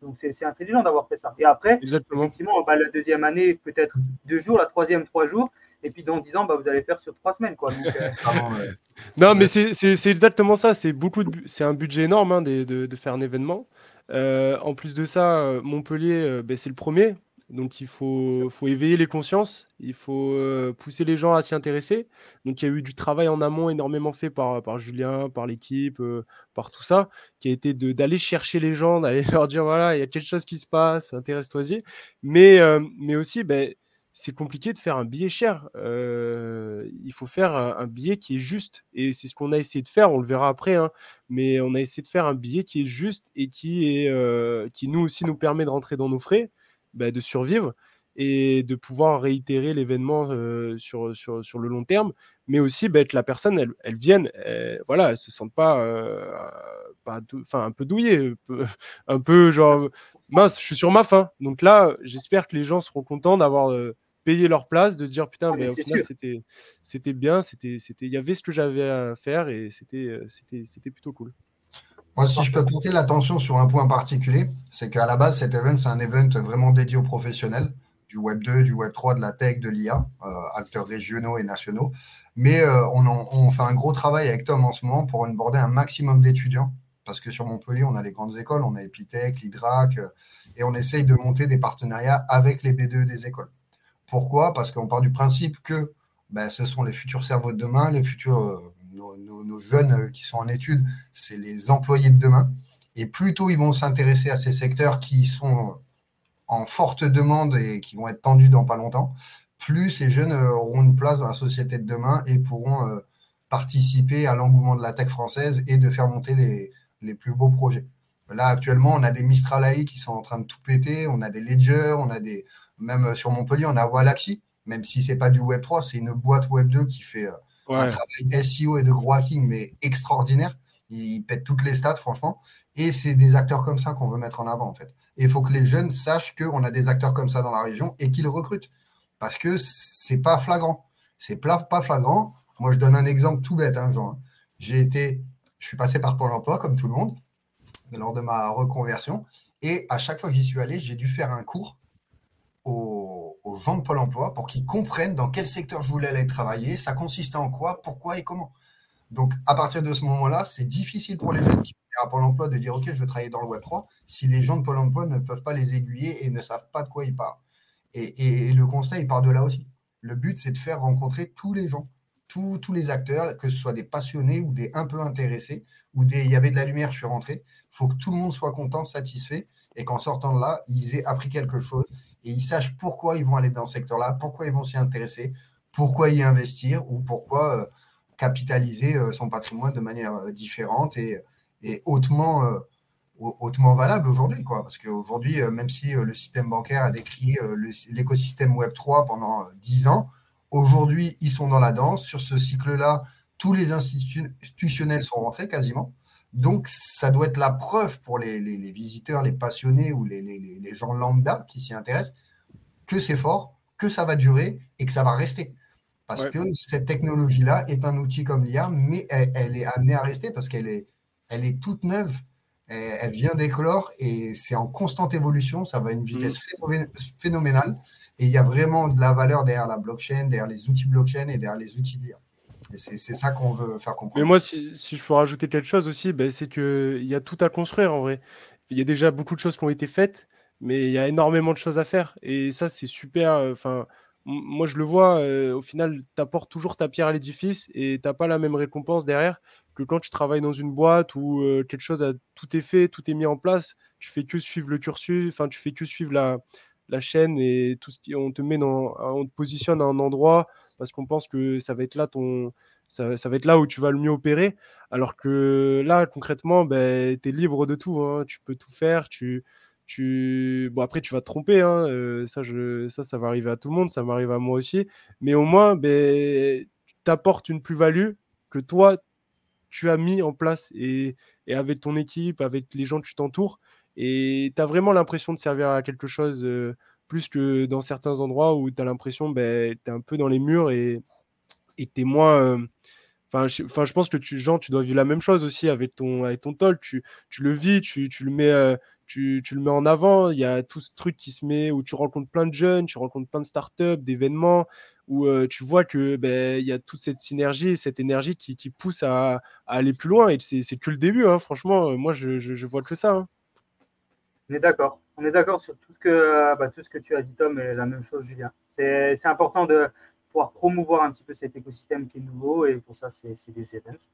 donc, c'est intelligent d'avoir fait ça. Et après, effectivement, bah, la deuxième année, peut-être deux jours, la troisième, trois jours. Et puis dans dix ans, bah, vous allez faire sur trois semaines. Quoi. Euh, non, mais c'est exactement ça. C'est beaucoup c'est un budget énorme hein, de, de, faire un événement. Euh, en plus de ça, euh, Montpellier, ben, c'est le premier. Donc il faut, éveiller les consciences, il faut euh, pousser les gens à s'y intéresser. Donc il y a eu du travail en amont énormément fait par, par Julien, par l'équipe, euh, par tout ça, qui a été d'aller chercher les gens, d'aller leur dire voilà, il y a quelque chose qui se passe, intéresse-toi-y. Mais, euh, mais aussi, ben, c'est compliqué de faire un billet cher. il faut faire un, billet qui est juste. Et c'est ce qu'on a essayé de faire, on le verra après. Hein, mais on a essayé de faire un billet qui est juste et qui, est, qui nous aussi nous permet de rentrer dans nos frais bah, de survivre et de pouvoir réitérer l'événement euh, sur, sur, sur, le long terme, mais aussi bah, que la personne, elle, elle vienne, elle, voilà, elle se sente pas, euh, pas enfin, un peu douillée, un peu, genre, mince, je suis sur ma faim. Donc là, j'espère que les gens seront contents d'avoir euh, payé leur place, de se dire putain, ah, mais au final, c'était, c'était bien, c'était, c'était, il y avait ce que j'avais à faire et c'était, c'était, c'était plutôt cool. Moi, si je peux porter l'attention sur un point particulier, c'est qu'à la base, cet event, c'est un event vraiment dédié aux professionnels du Web 2, du Web 3, de la tech, de l'IA, euh, acteurs régionaux et nationaux. Mais euh, on, fait un gros travail avec Tom en ce moment pour onboarder un maximum d'étudiants. Parce que sur Montpellier, on a les grandes écoles, on a Epitech, l'IDRAC, euh, et on essaye de monter des partenariats avec les B2 des écoles. Pourquoi? Parce qu'on part du principe que ben, ce sont les futurs cerveaux de demain, les futurs nos, jeunes euh, qui sont en études, c'est les employés de demain. Et plus tôt ils vont s'intéresser à ces secteurs qui sont en forte demande et qui vont être tendus dans pas longtemps, plus ces jeunes euh, auront une place dans la société de demain et pourront euh, participer à l'engouement de la tech française et de faire monter les, les plus beaux projets. Là, actuellement, on a des Mistral AI qui sont en train de tout péter, on a des Ledger, on a des, même sur Montpellier, on a Walaxy, même si c'est pas du Web3, c'est une boîte Web2 qui fait un travail SEO et de gros hacking, mais extraordinaire. Ils pètent toutes les stats, franchement. Et c'est des acteurs comme ça qu'on veut mettre en avant, en fait. Et il faut que les jeunes sachent qu'on a des acteurs comme ça dans la région et qu'ils recrutent. Parce que c'est pas flagrant. C'est pas flagrant. Moi, je donne un exemple tout bête, hein, Jean. J'ai été, je suis passé par Pôle emploi, comme tout le monde, lors de ma reconversion. Et à chaque fois que j'y suis allé, j'ai dû faire un cours aux, gens de Pôle emploi pour qu'ils comprennent dans quel secteur je voulais aller travailler, ça consistait en quoi, pourquoi et comment. Donc, à partir de ce moment-là, c'est difficile pour les gens qui sont à Pôle emploi de dire OK, je veux travailler dans le Web3 si les gens de Pôle emploi ne peuvent pas les aiguiller et ne savent pas de quoi ils parlent. Et, le conseil part de là aussi. Le but, c'est de faire rencontrer tous les gens, tous, tous les acteurs, que ce soit des passionnés ou des un peu intéressés, ou des il y avait de la lumière, je suis rentré. Il faut que tout le monde soit content, satisfait, et qu'en sortant de là, ils aient appris quelque chose et ils sachent pourquoi ils vont aller dans ce secteur-là, pourquoi ils vont s'y intéresser, pourquoi y investir ou pourquoi euh, capitaliser euh, son patrimoine de manière euh, différente et, hautement, hautement valable aujourd'hui. Parce qu'aujourd'hui, même si le système bancaire a décrit l'écosystème Web3 pendant 10 ans, aujourd'hui, ils sont dans la danse. Sur ce cycle-là, tous les institutionnels sont rentrés quasiment. Donc, ça doit être la preuve pour les, visiteurs, les passionnés ou les, gens lambda qui s'y intéressent que c'est fort, que ça va durer et que ça va rester. Parce que cette technologie-là est un outil comme l'IA, mais elle, est amenée à rester parce qu'elle est, elle est toute neuve. Elle, vient d'éclore et c'est en constante évolution. Ça va à une vitesse mmh. phénoménale. Et il y a vraiment de la valeur derrière la blockchain, derrière les outils blockchain et derrière les outils d'IA c'est ça qu'on veut faire comprendre. Mais moi, si, je peux rajouter quelque chose aussi, ben, c'est qu'il y a tout à construire en vrai. Il y a déjà beaucoup de choses qui ont été faites, mais il y a énormément de choses à faire. Et ça, c'est super. Euh, enfin, moi, je le vois, euh, au final, tu apportes toujours ta pierre à l'édifice et tu n'as pas la même récompense derrière que quand tu travailles dans une boîte où euh, quelque chose a tout est fait, tout est mis en place. Tu fais que suivre le cursus, enfin, tu fais que suivre la, la chaîne et tout ce qui on te met dans on te positionne à un endroit parce qu'on pense que ça va être là ton ça, va être là où tu vas le mieux opérer alors que là concrètement ben, tu es libre de tout hein. tu peux tout faire tu tu bon après tu vas te tromper hein. Euh, ça ça ça va arriver à tout le monde ça m'arrive à moi aussi mais au moins ben tu apportes une plus-value que toi tu as mis en place et, et avec ton équipe avec les gens que tu t'entoures Et tu as vraiment l'impression de servir à quelque chose plus que dans certains endroits où tu as l'impression ben, tu es un peu dans les murs et tu es moins. Je, enfin, je pense que tu, Jean, tu dois vivre la même chose aussi avec ton, avec ton talk. Tu, tu le vis, tu, tu le mets, tu, tu, le mets en avant. Il y a tout ce truc qui se met où tu rencontres plein de jeunes, tu rencontres plein de startups, d'événements, où tu vois que ben y a toute cette synergie, cette énergie qui, pousse à, aller plus loin. Et c'est que le début, hein, franchement. Moi, je, je, je vois que ça. Hein. On est d'accord. On est d'accord sur tout ce, que, bah, tout ce que tu as dit, Tom, et la même chose, Julien. C'est important de pouvoir promouvoir un petit peu cet écosystème qui est nouveau, et pour ça, c'est des events.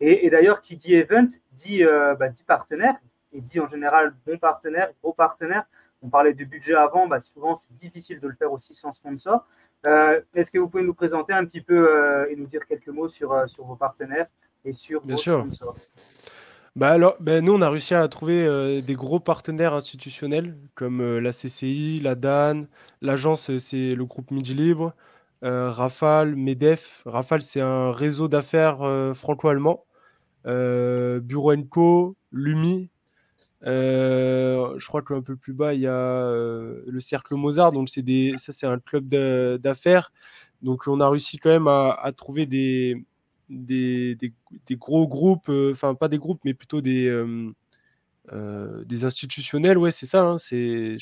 Et, et d'ailleurs, qui dit event dit, euh, bah, dit partenaire, et dit en général bon partenaire, gros partenaire. On parlait du budget avant, bah, souvent c'est difficile de le faire aussi sans sponsor. Euh, Est-ce que vous pouvez nous présenter un petit peu euh, et nous dire quelques mots sur, sur vos partenaires et sur Bien vos sûr. sponsors? Bah alors, ben nous, on a réussi à trouver euh, des gros partenaires institutionnels comme euh, la CCI, la DAN, l'agence, euh, c'est le groupe Midi Libre, Rafale, MEDEF. Rafale, c'est un réseau d'affaires franco-allemand. Bureau Co, Lumi. je crois qu'un peu plus bas, il y a le Cercle Mozart. Donc, c'est des, ça, c'est un club d'affaires. Donc, on a réussi quand même à trouver des, des, gros groupes, euh, enfin pas des groupes, mais plutôt des, euh, euh, institutionnels, ouais, c'est ça, hein, c'est,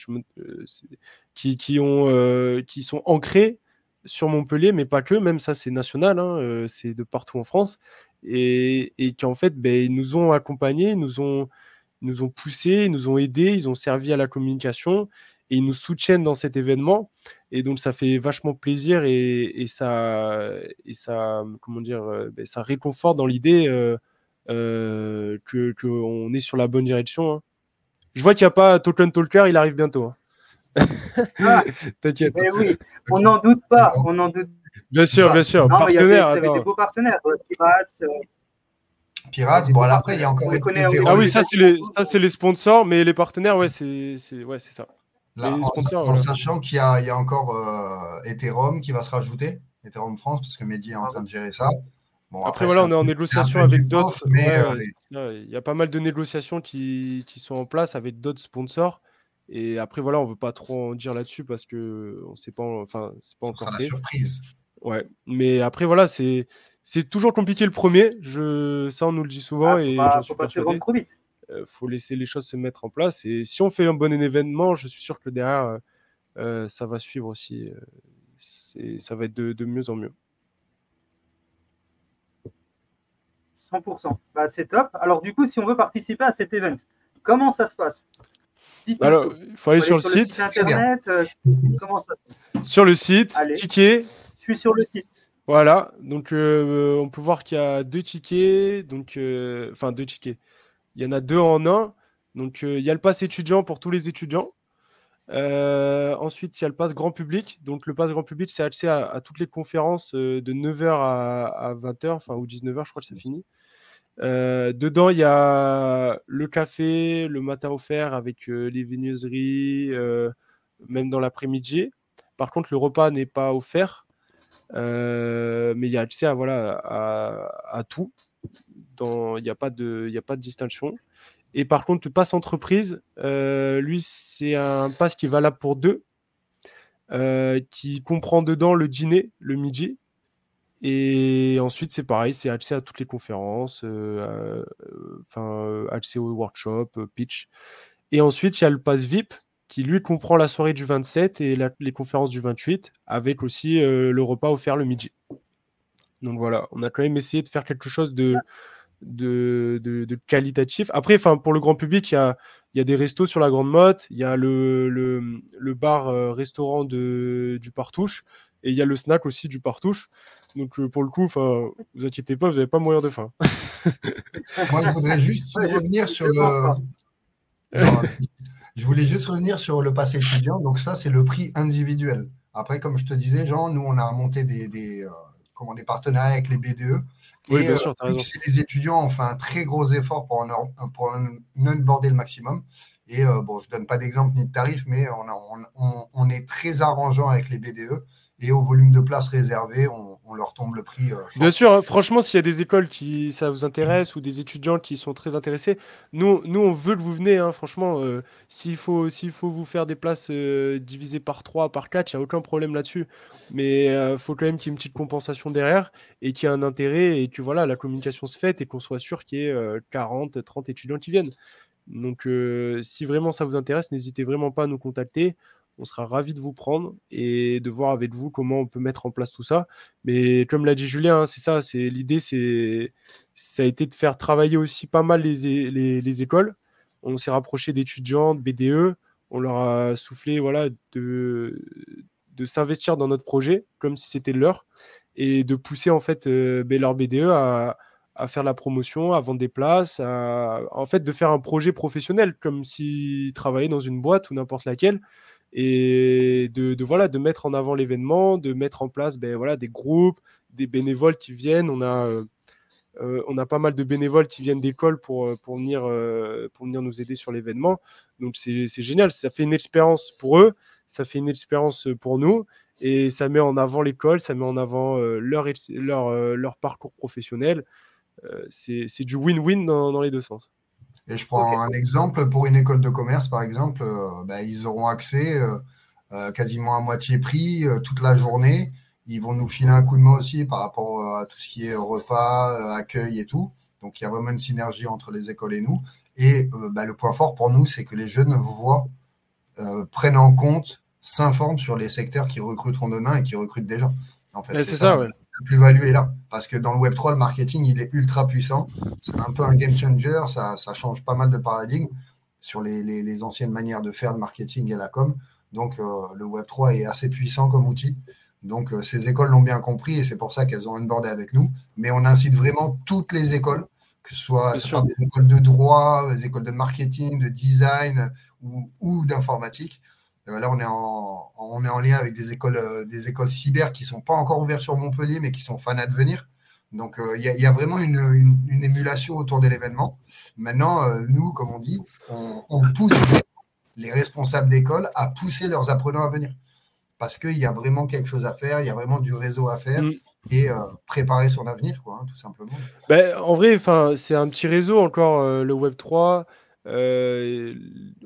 qui, qui, ont, qui sont ancrés sur Montpellier, mais pas que, même ça c'est national, hein, c'est de partout en France, et, et qui en fait, ben, ils nous ont accompagnés, ils nous ont, nous ont poussés, ils nous ont aidés, ils ont servi à la communication, et ils nous soutiennent dans cet événement. Et donc ça fait vachement plaisir et, et ça, et ça, comment dire, euh, ben, ça réconforte dans l'idée euh, euh, que qu'on est sur la bonne direction. Hein. Je vois qu'il n'y a pas Token Talker, il arrive bientôt. Hein. Ah, T'inquiète. Mais oui, on n'en doute pas, on en doute. Bien sûr, bien sûr. Non, partenaire, il y avait, des beaux partenaires, Pirates. Pirates, bon, après, il y a encore les Ah oui, ça, c'est les, les, sponsors, mais les partenaires, ouais, c'est ouais, ça en, sachant qu'il y, a encore euh, Ethereum qui va se rajouter, Ethereum France, parce que Mehdi est en train de gérer ça. après, voilà, on est en négociation avec d'autres. Euh, il y a pas mal de négociations qui, sont en place avec d'autres sponsors. Et après, voilà, on veut pas trop en dire là-dessus parce que on sait pas, enfin, c'est pas encore fait. surprise. Ouais, mais après, voilà, c'est c'est toujours compliqué le premier. Je, ça, on nous le dit souvent ah, et j'en suis pas trop vite. Euh, faut laisser les choses se mettre en place. Et si on fait un bon événement, je suis sûr que derrière, euh, euh, ça va suivre aussi. ça va être de, mieux en mieux. 100%. Bah, c'est top. Alors, du coup, si on veut participer à cet événement, comment ça se passe? Alors, il faut aller sur, le site. internet. Sur le site, ticket. Je suis sur le site. Voilà, donc on peut voir qu'il y a deux tickets, donc enfin deux tickets. Il y en a deux en un. Donc, euh, il y a le pass étudiant pour tous les étudiants. Euh, ensuite, il y a le pass grand public. Donc, le pass grand public, c'est accès à, toutes les conférences euh, de 9h à, 20h, enfin, ou 19h, je crois que c'est fini. dedans, il y a le café, le matin offert avec les viennoiseries, même dans l'après-midi. Par contre, le repas n'est pas offert, mais il y a accès à, voilà, à tout il n'y a, pas de, a pas de distinction. Et par contre, le pass entreprise, euh, lui, c'est un pass qui est valable pour deux, euh, qui comprend dedans le dîner, le midi. Et ensuite, c'est pareil, c'est accès à toutes les conférences, euh, enfin, accès au workshop, pitch. Et ensuite, il y a le pass VIP, qui lui comprend la soirée du 27 et les conférences du 28, avec aussi le repas offert le midi. Donc voilà, on a quand même essayé de faire quelque chose de, de, de, qualitatif. Après, enfin, pour le grand public, il y a, y a des restos sur la Grande Motte, il y a le, le, le bar euh, restaurant de, du Partouche et il y a le snack aussi du Partouche. Donc euh, pour le coup, enfin, vous inquiétez pas, vous n'avez pas mourir de faim. Moi, je voudrais juste revenir sur le. je voulais juste revenir sur le passé étudiant. Donc ça, c'est le prix individuel. Après, comme je te disais, Jean, nous, on a remonté des, des, euh, comment, des partenariats avec les BDE. Oui, sûr, euh, les étudiants ont fait un très gros effort pour en, pour border le maximum. Et euh, bon, je ne donne pas d'exemple ni de tarif, mais on, on, est très arrangeant avec les BDE. Et au volume de places réservé, on, leur tombe le prix. Bien sûr, hein, franchement, s'il y a des écoles qui ça vous intéresse ou des étudiants qui sont très intéressés, nous, nous on veut que vous venez. Hein, franchement, s'il faut, s'il faut vous faire des places divisées par 3, par 4, il n'y a aucun problème là-dessus. Mais faut quand même qu'il y ait une petite compensation derrière et qu'il y ait un intérêt et que voilà, la communication se fasse et qu'on soit sûr qu'il y ait 40, 30 étudiants qui viennent. Donc, si vraiment ça vous intéresse, n'hésitez vraiment pas à nous contacter. On sera ravis de vous prendre et de voir avec vous comment on peut mettre en place tout ça. Mais comme l'a dit Julien, hein, c'est ça, c'est l'idée, c'est ça a été de faire travailler aussi pas mal les, les, écoles. On s'est rapproché d'étudiants, de BDE. On leur a soufflé voilà, de, de s'investir dans notre projet comme si c'était leur et de pousser en fait euh, ben, leur BDE à, à faire la promotion, à vendre des places, en fait de faire un projet professionnel comme s'ils travaillaient dans une boîte ou n'importe laquelle et de, voilà de mettre en avant l'événement, de mettre en place ben, voilà des groupes, des bénévoles qui viennent. On a euh, euh, on a pas mal de bénévoles qui viennent d'école pour, euh, pour, venir, pour venir nous aider sur l'événement. Donc c'est génial, ça fait une expérience pour eux, ça fait une expérience pour nous et ça met en avant l'école, ça met en avant leur, leur, leur parcours professionnel. c'est du win-win dans, dans les deux sens. Et je prends un exemple pour une école de commerce, par exemple, euh, bah, ils auront accès euh, euh, quasiment à moitié prix toute la journée. Ils vont nous filer un coup de main aussi par rapport à tout ce qui est repas, accueil et tout. Donc il y a vraiment une synergie entre les écoles et nous. Et bah, le point fort pour nous, c'est que les jeunes voient, prennent en compte, s'informent sur les secteurs qui recruteront demain et qui recrutent déjà. En fait, c'est ça, ça plus-value est là. Parce que dans le Web3, le marketing, il est ultra puissant. C'est un peu un game changer. Ça, change pas mal de paradigmes sur les, anciennes manières de faire le marketing et la com. Donc, euh, le Web3 est assez puissant comme outil. Donc, euh, ces écoles l'ont bien compris et c'est pour ça qu'elles ont onboardé avec nous. Mais on incite vraiment toutes les écoles, que ce soit, des écoles de droit, des écoles de marketing, de design ou d'informatique, là, on est, en, on est en lien avec des écoles, euh, des écoles cyber qui ne sont pas encore ouvertes sur Montpellier, mais qui sont fans à devenir. Donc, euh, il y, a vraiment une, émulation autour de l'événement. Maintenant, nous, comme on dit, on, pousse les responsables d'école à pousser leurs apprenants à venir. Parce qu'il y a vraiment quelque chose à faire, il y a vraiment du réseau à faire. Mm. Et préparer son avenir, quoi, hein, tout simplement. Ben, en vrai, c'est un petit réseau encore, le Web 3. Euh,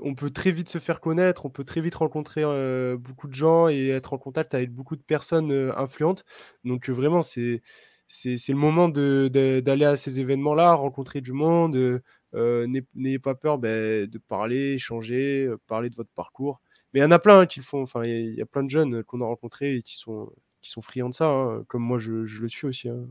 on peut très vite se faire connaître, on peut très vite rencontrer euh, beaucoup de gens et être en contact avec beaucoup de personnes euh, influentes. Donc vraiment, c'est c'est le moment d'aller à ces événements-là, rencontrer du monde. N'ayez pas peur ben, de parler, échanger, parler de votre parcours. Mais il y en a plein hein, qui le font. Enfin, il y, a plein de jeunes qu'on a rencontrés et qui sont, qui sont friands de ça, hein, comme moi je, le suis aussi. Hein.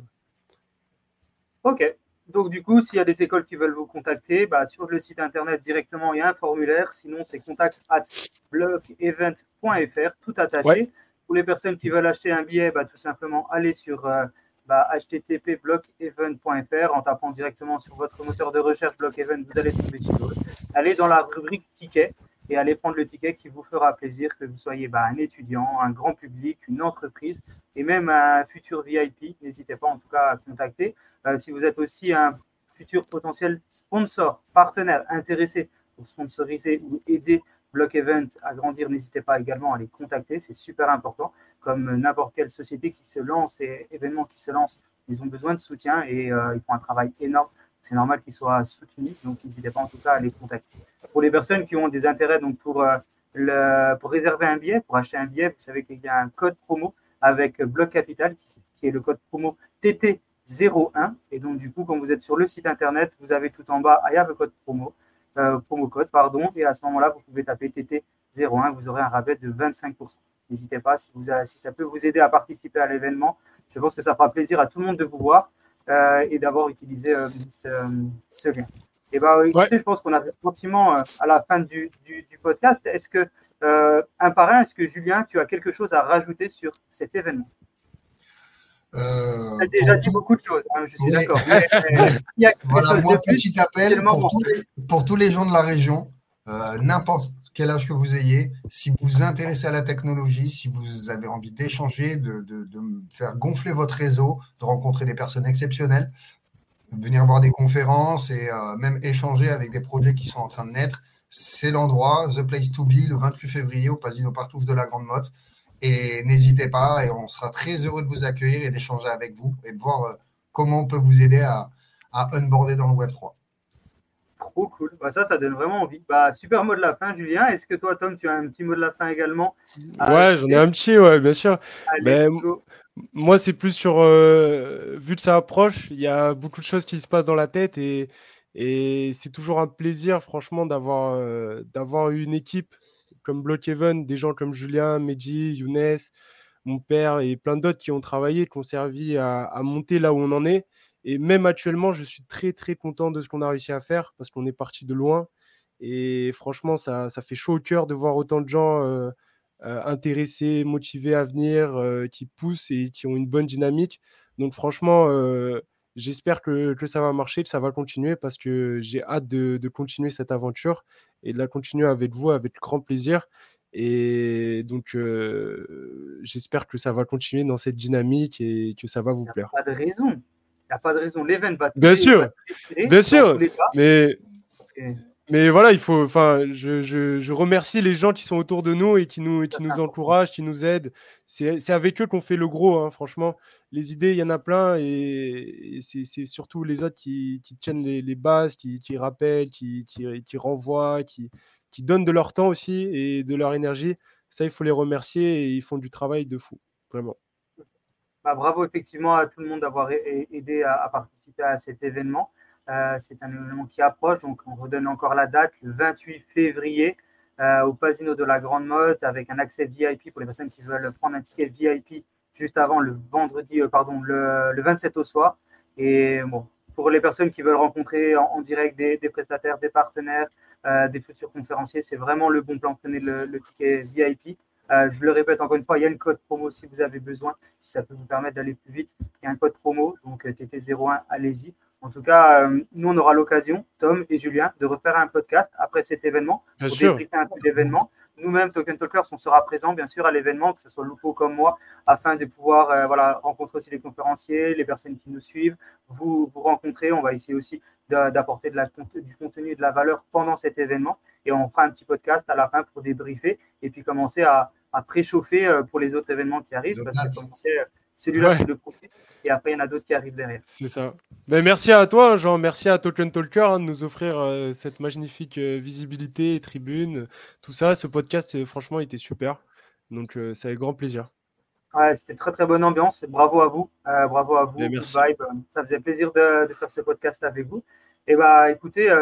Ok, donc, du coup, s'il y a des écoles qui veulent vous contacter, bah, sur le site internet directement, il y a un formulaire. Sinon, c'est contact at blockevent.fr, tout attaché. Pour les personnes qui veulent acheter un billet, bah, tout simplement, allez sur euh, bah, http blockevent.fr en tapant directement sur votre moteur de recherche Blockevent, vous allez tomber sur Allez dans la rubrique ticket et allez prendre le ticket qui vous fera plaisir, que vous soyez bah, un étudiant, un grand public, une entreprise et même un futur VIP. N'hésitez pas en tout cas à contacter. Euh, si vous êtes aussi un futur potentiel sponsor, partenaire intéressé pour sponsoriser ou aider Block Event à grandir, n'hésitez pas également à les contacter. C'est super important. Comme n'importe quelle société qui se lance et événement qui se lance, ils ont besoin de soutien et euh, ils font un travail énorme c'est normal qu'ils soient soutenus. Donc, n'hésitez pas en tout cas à les contacter. Pour les personnes qui ont des intérêts donc pour, euh, pour réserver un billet, pour acheter un billet, vous savez qu'il y a un code promo avec Bloc Capital qui, est le code promo TT01. Et donc, du coup, quand vous êtes sur le site internet, vous avez tout en bas, il y a code promo, euh, promo code, pardon. Et à ce moment-là, vous pouvez taper TT01. Vous aurez un rabais de 25%. N'hésitez pas, si, vous, si ça peut vous aider à participer à l'événement, je pense que ça fera plaisir à tout le monde de vous voir. Euh, et d'avoir utilisé euh, ce, lien. Et bah, écoutez, je pense qu'on arrive gentiment euh, à la fin du, du, podcast. Est-ce que, un par un, est-ce que Julien, tu as quelque chose à rajouter sur cet événement? Euh, tu as déjà dit beaucoup de choses, hein, je suis d'accord. voilà, moi, petit appel pour tous, les, pour tous, les, gens de la région, n'importe quel âge que vous ayez, si vous vous intéressez à la technologie, si vous avez envie d'échanger, de, faire gonfler votre réseau, de rencontrer des personnes exceptionnelles, venir voir des conférences et euh, même échanger avec des projets qui sont en train de naître, c'est l'endroit, The Place to Be, le 28 février au Pasino Partouf de la Grande Motte. Et n'hésitez pas, et on sera très heureux de vous accueillir et d'échanger avec vous et de voir comment on peut vous aider à, à unboarder dans le Web 3. Trop cool. Bah, ça, ça donne vraiment envie. Bah, super mot de la fin, Julien. Est-ce que toi, Tom, tu as un petit mot de la fin également Ouais, j'en ai un petit, ouais, bien sûr. Ben, moi, c'est plus sur. Euh, vu que ça approche, il y a beaucoup de choses qui se passent dans la tête et, et c'est toujours un plaisir, franchement, d'avoir euh, d'avoir une équipe comme Blockhaven, des gens comme Julien, Medji, Younes, mon père et plein d'autres qui ont travaillé, qui ont servi à, à monter là où on en est. Et même actuellement, je suis très très content de ce qu'on a réussi à faire parce qu'on est parti de loin. Et franchement, ça, ça, fait chaud au cœur de voir autant de gens euh, euh, intéressés, motivés à venir, euh, qui poussent et qui ont une bonne dynamique. Donc franchement, j'espère que, que, ça va marcher, que ça va continuer parce que j'ai hâte de, de, continuer cette aventure et de la continuer avec vous avec grand plaisir. Et donc, j'espère que ça va continuer dans cette dynamique et que ça va vous plaire. Pas de raison n'y a pas de raison. L'event va Bien sûr, bien sûr. Mais, mais voilà, il faut. Enfin, je, je, je, remercie les gens qui sont autour de nous et qui nous, qui nous encouragent, qui nous aident. C'est avec eux qu'on fait le gros, hein, franchement. Les idées, il y en a plein et, c'est surtout les autres qui, qui tiennent les, les, bases, qui, qui rappellent, qui, qui, qui renvoient, qui, qui donnent de leur temps aussi et de leur énergie. Ça, il faut les remercier et ils font du travail de fou, vraiment. Bah, bravo effectivement à tout le monde d'avoir aidé à, participer à cet événement. Euh, c'est un événement qui approche, donc on redonne encore la date, le 28 février euh, au Pasino de la Grande Motte avec un accès VIP pour les personnes qui veulent prendre un ticket VIP juste avant le vendredi, euh, pardon, le, 27 au soir. Et pour les personnes qui veulent rencontrer en, direct des, prestataires, des partenaires, des futurs conférenciers, c'est vraiment le bon plan. Prenez le ticket VIP. Euh, je le répète encore une fois, il y a une code promo si vous avez besoin, si ça peut vous permettre d'aller plus vite. Il y a un code promo, donc euh, TT01, allez-y. En tout cas, euh, nous, on aura l'occasion, Tom et Julien, de refaire un podcast après cet événement pour débriefer un peu l'événement. Nous-mêmes, Token Talkers, on sera présents, bien sûr, à l'événement, que ce soit Lupo comme moi, afin de pouvoir voilà, rencontrer aussi les conférenciers, les personnes qui nous suivent, vous, vous rencontrer. On va essayer aussi d'apporter du contenu et de la valeur pendant cet événement. Et on fera un petit podcast à la fin pour débriefer et puis commencer à, à préchauffer euh, pour les autres événements qui arrivent. Parce que, comme on sait, celui-là, c'est le profit. Et après, il y en a d'autres qui arrivent derrière. C'est ça. Mais merci à toi, Jean. Merci à Token Talker hein, de nous offrir euh, cette magnifique euh, visibilité, tribune, tout ça. Ce podcast, franchement, était super. Donc, c'est avec grand plaisir. Ouais, c'était très très bonne ambiance. Bravo à vous. bravo à vous. merci. Ça faisait plaisir de, faire ce podcast avec vous. Et bah écoutez,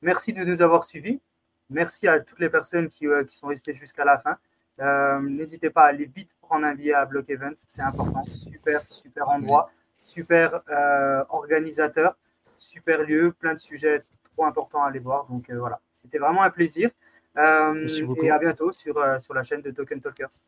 merci de nous avoir suivis. Merci à toutes les personnes qui, qui sont restées jusqu'à la fin. Euh, n'hésitez pas à aller vite prendre un billet à Block Event, c'est important. Super, super endroit, super euh, organisateur, super lieu, plein de sujets trop importants à aller voir. Donc euh, voilà, c'était vraiment un plaisir. et à bientôt sur, sur la chaîne de Token Talkers.